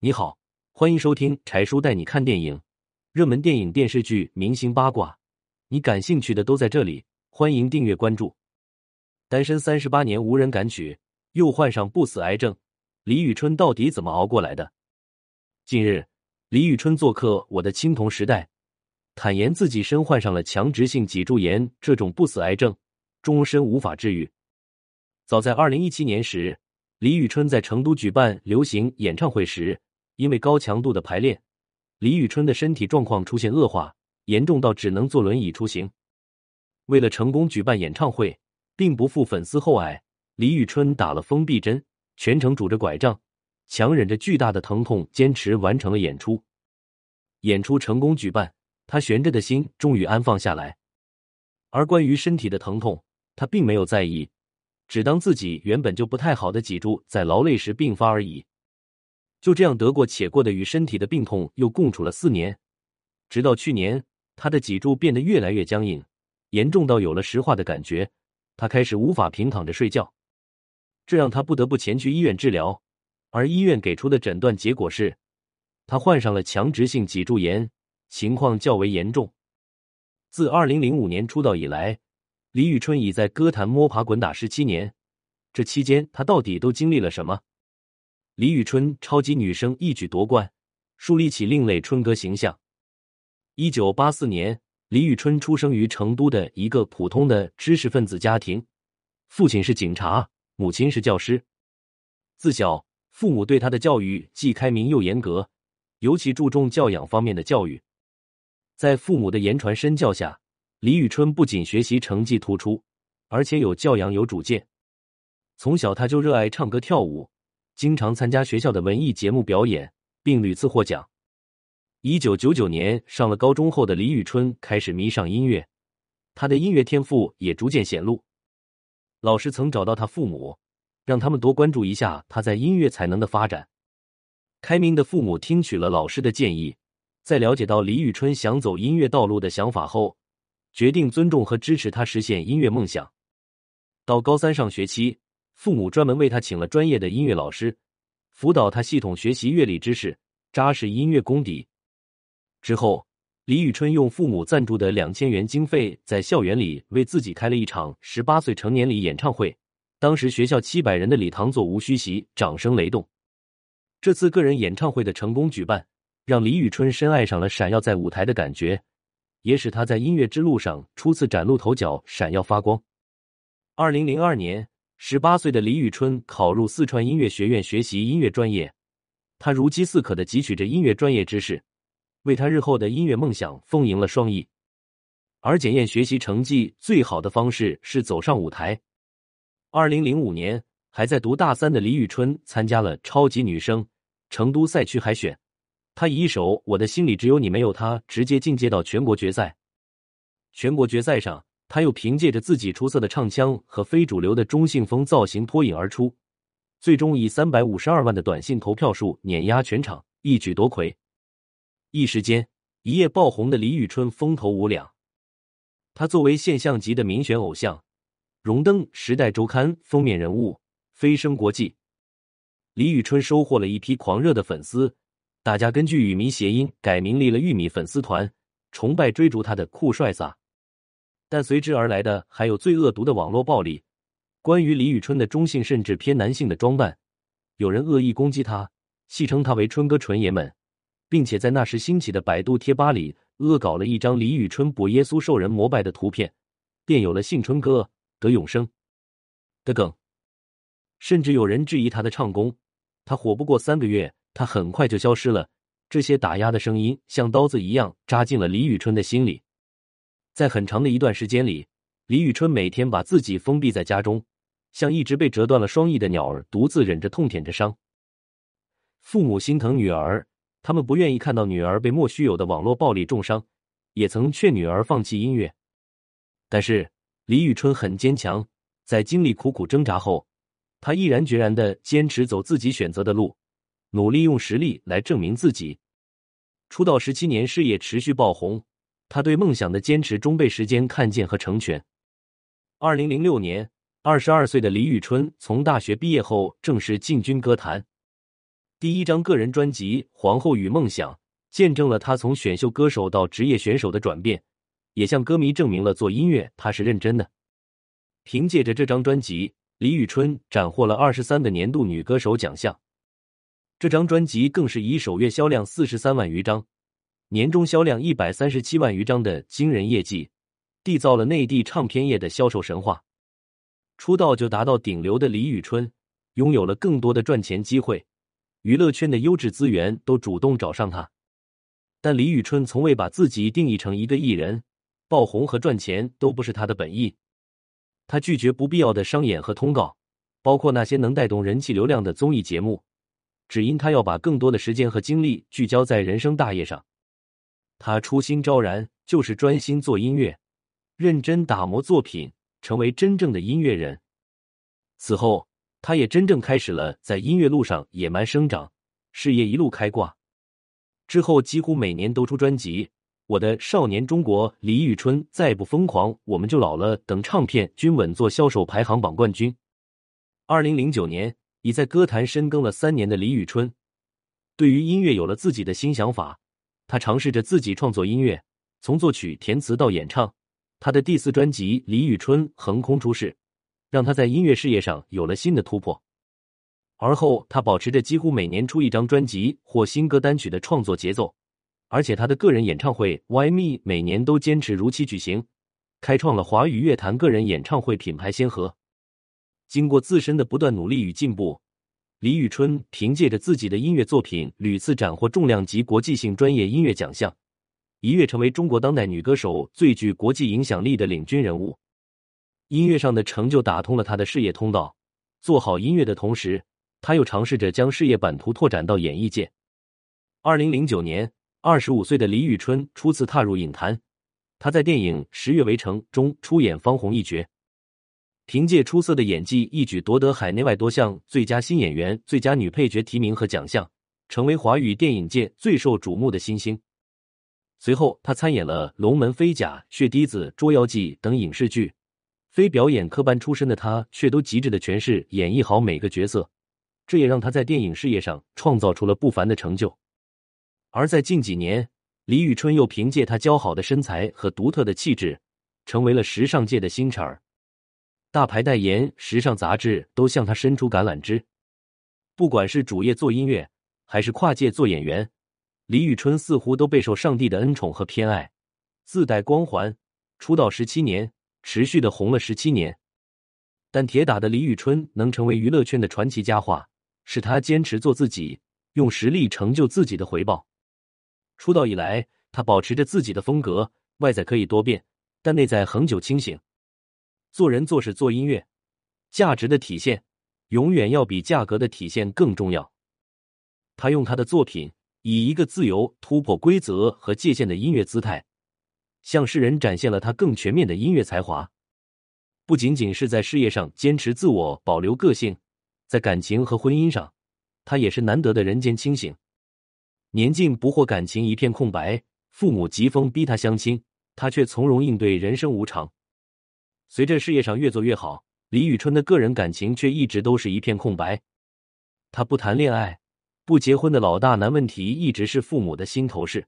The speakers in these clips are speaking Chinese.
你好，欢迎收听柴叔带你看电影，热门电影、电视剧、明星八卦，你感兴趣的都在这里。欢迎订阅关注。单身三十八年无人敢娶，又患上不死癌症，李宇春到底怎么熬过来的？近日，李宇春做客《我的青铜时代》，坦言自己身患上了强直性脊柱炎这种不死癌症，终身无法治愈。早在二零一七年时，李宇春在成都举办流行演唱会时，因为高强度的排练，李宇春的身体状况出现恶化，严重到只能坐轮椅出行。为了成功举办演唱会，并不负粉丝厚爱，李宇春打了封闭针，全程拄着拐杖，强忍着巨大的疼痛，坚持完成了演出。演出成功举办，他悬着的心终于安放下来。而关于身体的疼痛，他并没有在意。只当自己原本就不太好的脊柱在劳累时并发而已，就这样得过且过的与身体的病痛又共处了四年，直到去年，他的脊柱变得越来越僵硬，严重到有了石化的感觉，他开始无法平躺着睡觉，这让他不得不前去医院治疗，而医院给出的诊断结果是，他患上了强直性脊柱炎，情况较为严重。自二零零五年出道以来。李宇春已在歌坛摸爬滚打十七年，这期间他到底都经历了什么？李宇春超级女声一举夺冠，树立起另类春歌形象。一九八四年，李宇春出生于成都的一个普通的知识分子家庭，父亲是警察，母亲是教师。自小，父母对他的教育既开明又严格，尤其注重教养方面的教育。在父母的言传身教下。李宇春不仅学习成绩突出，而且有教养、有主见。从小他就热爱唱歌跳舞，经常参加学校的文艺节目表演，并屡次获奖。一九九九年上了高中后的李宇春开始迷上音乐，他的音乐天赋也逐渐显露。老师曾找到他父母，让他们多关注一下他在音乐才能的发展。开明的父母听取了老师的建议，在了解到李宇春想走音乐道路的想法后。决定尊重和支持他实现音乐梦想。到高三上学期，父母专门为他请了专业的音乐老师，辅导他系统学习乐理知识，扎实音乐功底。之后，李宇春用父母赞助的两千元经费，在校园里为自己开了一场十八岁成年礼演唱会。当时学校七百人的礼堂座无虚席，掌声雷动。这次个人演唱会的成功举办，让李宇春深爱上了闪耀在舞台的感觉。也使他在音乐之路上初次崭露头角，闪耀发光。二零零二年，十八岁的李宇春考入四川音乐学院学习音乐专业，他如饥似渴的汲取着音乐专业知识，为他日后的音乐梦想丰盈了双翼。而检验学习成绩最好的方式是走上舞台。二零零五年，还在读大三的李宇春参加了超级女声成都赛区海选。他以一首《我的心里只有你没有他》直接进阶到全国决赛。全国决赛上，他又凭借着自己出色的唱腔和非主流的中性风造型脱颖而出，最终以三百五十二万的短信投票数碾压全场，一举夺魁。一时间，一夜爆红的李宇春风头无两。他作为现象级的民选偶像，荣登《时代周刊》封面人物，飞升国际。李宇春收获了一批狂热的粉丝。大家根据“雨迷”谐音改名立了“玉米粉丝团”，崇拜追逐他的酷帅飒。但随之而来的还有最恶毒的网络暴力。关于李宇春的中性甚至偏男性的装扮，有人恶意攻击他，戏称他为“春哥纯爷们”，并且在那时兴起的百度贴吧里恶搞了一张李宇春补耶稣受人膜拜的图片，便有了“信春哥得永生”的梗。甚至有人质疑他的唱功，他火不过三个月。他很快就消失了，这些打压的声音像刀子一样扎进了李宇春的心里。在很长的一段时间里，李宇春每天把自己封闭在家中，像一只被折断了双翼的鸟儿，独自忍着痛舔着伤。父母心疼女儿，他们不愿意看到女儿被莫须有的网络暴力重伤，也曾劝女儿放弃音乐。但是李宇春很坚强，在经历苦苦挣扎后，她毅然决然的坚持走自己选择的路。努力用实力来证明自己。出道十七年，事业持续爆红，他对梦想的坚持终被时间看见和成全。二零零六年，二十二岁的李宇春从大学毕业后正式进军歌坛。第一张个人专辑《皇后与梦想》见证了他从选秀歌手到职业选手的转变，也向歌迷证明了做音乐他是认真的。凭借着这张专辑，李宇春斩获了二十三个年度女歌手奖项。这张专辑更是以首月销量四十三万余张、年终销量一百三十七万余张的惊人业绩，缔造了内地唱片业的销售神话。出道就达到顶流的李宇春，拥有了更多的赚钱机会。娱乐圈的优质资源都主动找上他，但李宇春从未把自己定义成一个艺人，爆红和赚钱都不是他的本意。他拒绝不必要的商演和通告，包括那些能带动人气流量的综艺节目，只因他要把更多的时间和精力聚焦在人生大业上。他初心昭然，就是专心做音乐，认真打磨作品，成为真正的音乐人。此后。他也真正开始了在音乐路上野蛮生长，事业一路开挂。之后几乎每年都出专辑，《我的少年中国》、李宇春再不疯狂我们就老了等唱片均稳坐销售排行榜冠军。二零零九年，已在歌坛深耕了三年的李宇春，对于音乐有了自己的新想法。他尝试着自己创作音乐，从作曲、填词到演唱。他的第四专辑《李宇春横空出世》。让他在音乐事业上有了新的突破。而后，他保持着几乎每年出一张专辑或新歌单曲的创作节奏，而且他的个人演唱会《Why Me》每年都坚持如期举行，开创了华语乐坛个人演唱会品牌先河。经过自身的不断努力与进步，李宇春凭借着自己的音乐作品屡次斩获重量级国际性专业音乐奖项，一跃成为中国当代女歌手最具国际影响力的领军人物。音乐上的成就打通了他的事业通道。做好音乐的同时，他又尝试着将事业版图拓展到演艺界。二零零九年，二十五岁的李宇春初次踏入影坛，她在电影《十月围城》中出演方红一角，凭借出色的演技，一举夺得海内外多项最佳新演员、最佳女配角提名和奖项，成为华语电影界最受瞩目的新星。随后，他参演了《龙门飞甲》《血滴子》《捉妖记》等影视剧。非表演科班出身的他，却都极致的诠释演绎好每个角色，这也让他在电影事业上创造出了不凡的成就。而在近几年，李宇春又凭借她姣好的身材和独特的气质，成为了时尚界的新茬儿，大牌代言、时尚杂志都向他伸出橄榄枝。不管是主业做音乐，还是跨界做演员，李宇春似乎都备受上帝的恩宠和偏爱，自带光环。出道十七年。持续的红了十七年，但铁打的李宇春能成为娱乐圈的传奇佳话，是他坚持做自己，用实力成就自己的回报。出道以来，他保持着自己的风格，外在可以多变，但内在恒久清醒。做人做事做音乐，价值的体现永远要比价格的体现更重要。他用他的作品，以一个自由、突破规则和界限的音乐姿态。向世人展现了他更全面的音乐才华，不仅仅是在事业上坚持自我、保留个性，在感情和婚姻上，他也是难得的人间清醒。年近不惑，感情一片空白，父母疾风逼他相亲，他却从容应对人生无常。随着事业上越做越好，李宇春的个人感情却一直都是一片空白。他不谈恋爱、不结婚的老大难问题，一直是父母的心头事。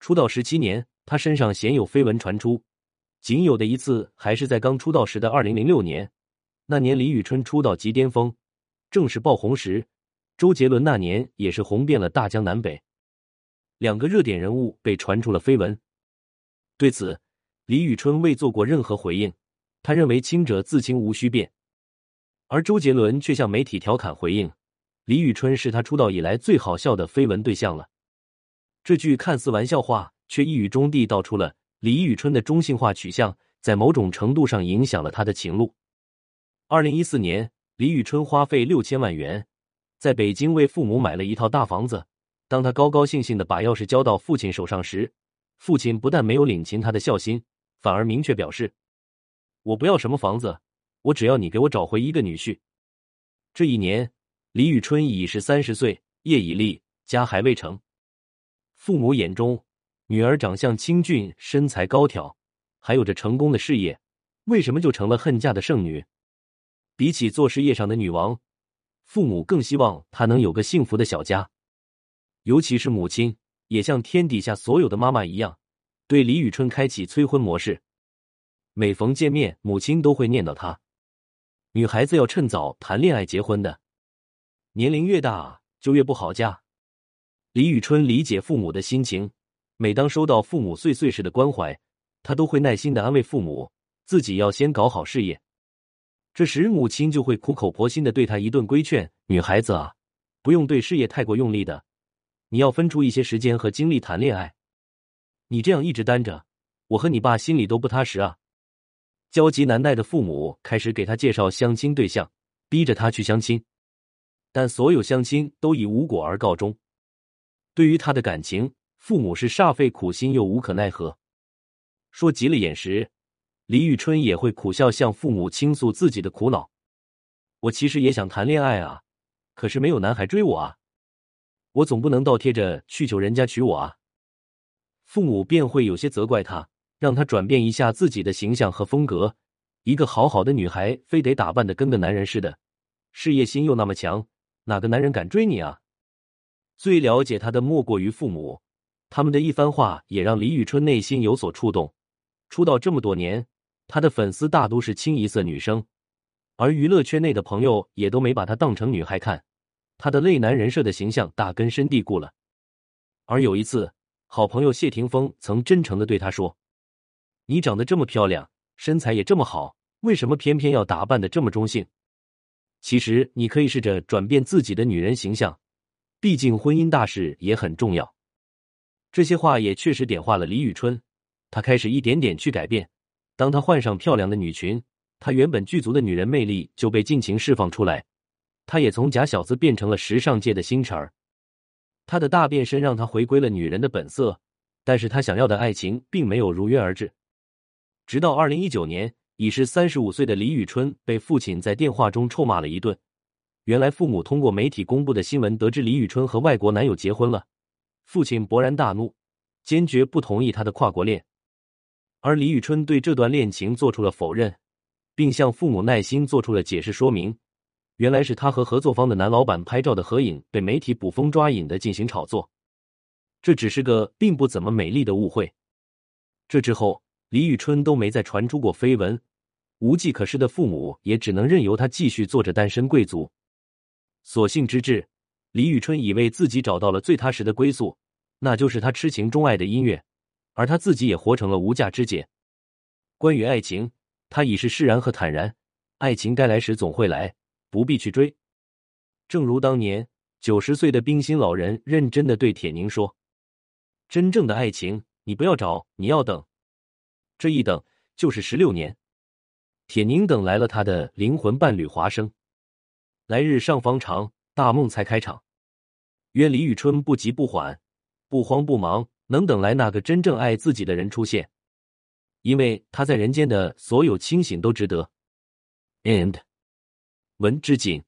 出道十七年。他身上鲜有绯闻传出，仅有的一次还是在刚出道时的二零零六年。那年李宇春出道即巅峰，正是爆红时。周杰伦那年也是红遍了大江南北，两个热点人物被传出了绯闻。对此，李宇春未做过任何回应，他认为清者自清，无需辩。而周杰伦却向媒体调侃回应：“李宇春是他出道以来最好笑的绯闻对象了。”这句看似玩笑话。却一语中的道出了李宇春的中性化取向，在某种程度上影响了他的情路。二零一四年，李宇春花费六千万元，在北京为父母买了一套大房子。当他高高兴兴的把钥匙交到父亲手上时，父亲不但没有领情他的孝心，反而明确表示：“我不要什么房子，我只要你给我找回一个女婿。”这一年，李宇春已是三十岁，业已立，家还未成。父母眼中。女儿长相清俊，身材高挑，还有着成功的事业，为什么就成了恨嫁的剩女？比起做事业上的女王，父母更希望她能有个幸福的小家，尤其是母亲，也像天底下所有的妈妈一样，对李宇春开启催婚模式。每逢见面，母亲都会念叨他：女孩子要趁早谈恋爱结婚的，年龄越大就越不好嫁。李宇春理解父母的心情，每当收到父母碎碎时的关怀，她都会耐心的安慰父母，自己要先搞好事业。这时，母亲就会苦口婆心的对他一顿规劝：“女孩子啊，不用对事业太过用力的，你要分出一些时间和精力谈恋爱。你这样一直单着，我和你爸心里都不踏实啊。”焦急难耐的父母开始给他介绍相亲对象，逼着他去相亲，但所有相亲都以无果而告终。对于他的感情，父母是煞费苦心又无可奈何，说急了眼时。李宇春也会苦笑向父母倾诉自己的苦恼。我其实也想谈恋爱啊，可是没有男孩追我啊，我总不能倒贴着去求人家娶我啊。父母便会有些责怪他，让他转变一下自己的形象和风格。一个好好的女孩，非得打扮的跟个男人似的，事业心又那么强，哪个男人敢追你啊？最了解他的莫过于父母，他们的一番话也让李宇春内心有所触动。出道这么多年。他的粉丝大都是清一色女生，而娱乐圈内的朋友也都没把她当成女孩看，她的泪男人设的形象大根深蒂固了。而有一次，好朋友谢霆锋曾真诚的对她说：“你长得这么漂亮，身材也这么好，为什么偏偏要打扮的这么中性？其实你可以试着转变自己的女人形象，毕竟婚姻大事也很重要。”这些话也确实点化了李宇春，她开始一点点去改变。当她换上漂亮的女裙，她原本具足的女人魅力就被尽情释放出来。她也从假小子变成了时尚界的星辰儿。她的大变身让她回归了女人的本色，但是她想要的爱情并没有如约而至。直到二零一九年，已是三十五岁的李宇春被父亲在电话中臭骂了一顿。原来父母通过媒体公布的新闻得知李宇春和外国男友结婚了，父亲勃然大怒，坚决不同意他的跨国恋。而李宇春对这段恋情做出了否认，并向父母耐心做出了解释说明。原来是他和合作方的男老板拍照的合影被媒体捕风抓影的进行炒作，这只是个并不怎么美丽的误会。这之后，李宇春都没再传出过绯闻，无计可施的父母也只能任由他继续做着单身贵族。所幸之至，李宇春以为自己找到了最踏实的归宿，那就是他痴情钟爱的音乐。而他自己也活成了无价之姐。关于爱情，他已是释然和坦然。爱情该来时总会来，不必去追。正如当年九十岁的冰心老人认真的对铁凝说：“真正的爱情，你不要找，你要等。这一等就是十六年。”铁凝等来了他的灵魂伴侣华生。来日上方长，大梦才开场。愿李宇春不急不缓，不慌不忙。能等来那个真正爱自己的人出现，因为他在人间的所有清醒都值得。And 文之锦。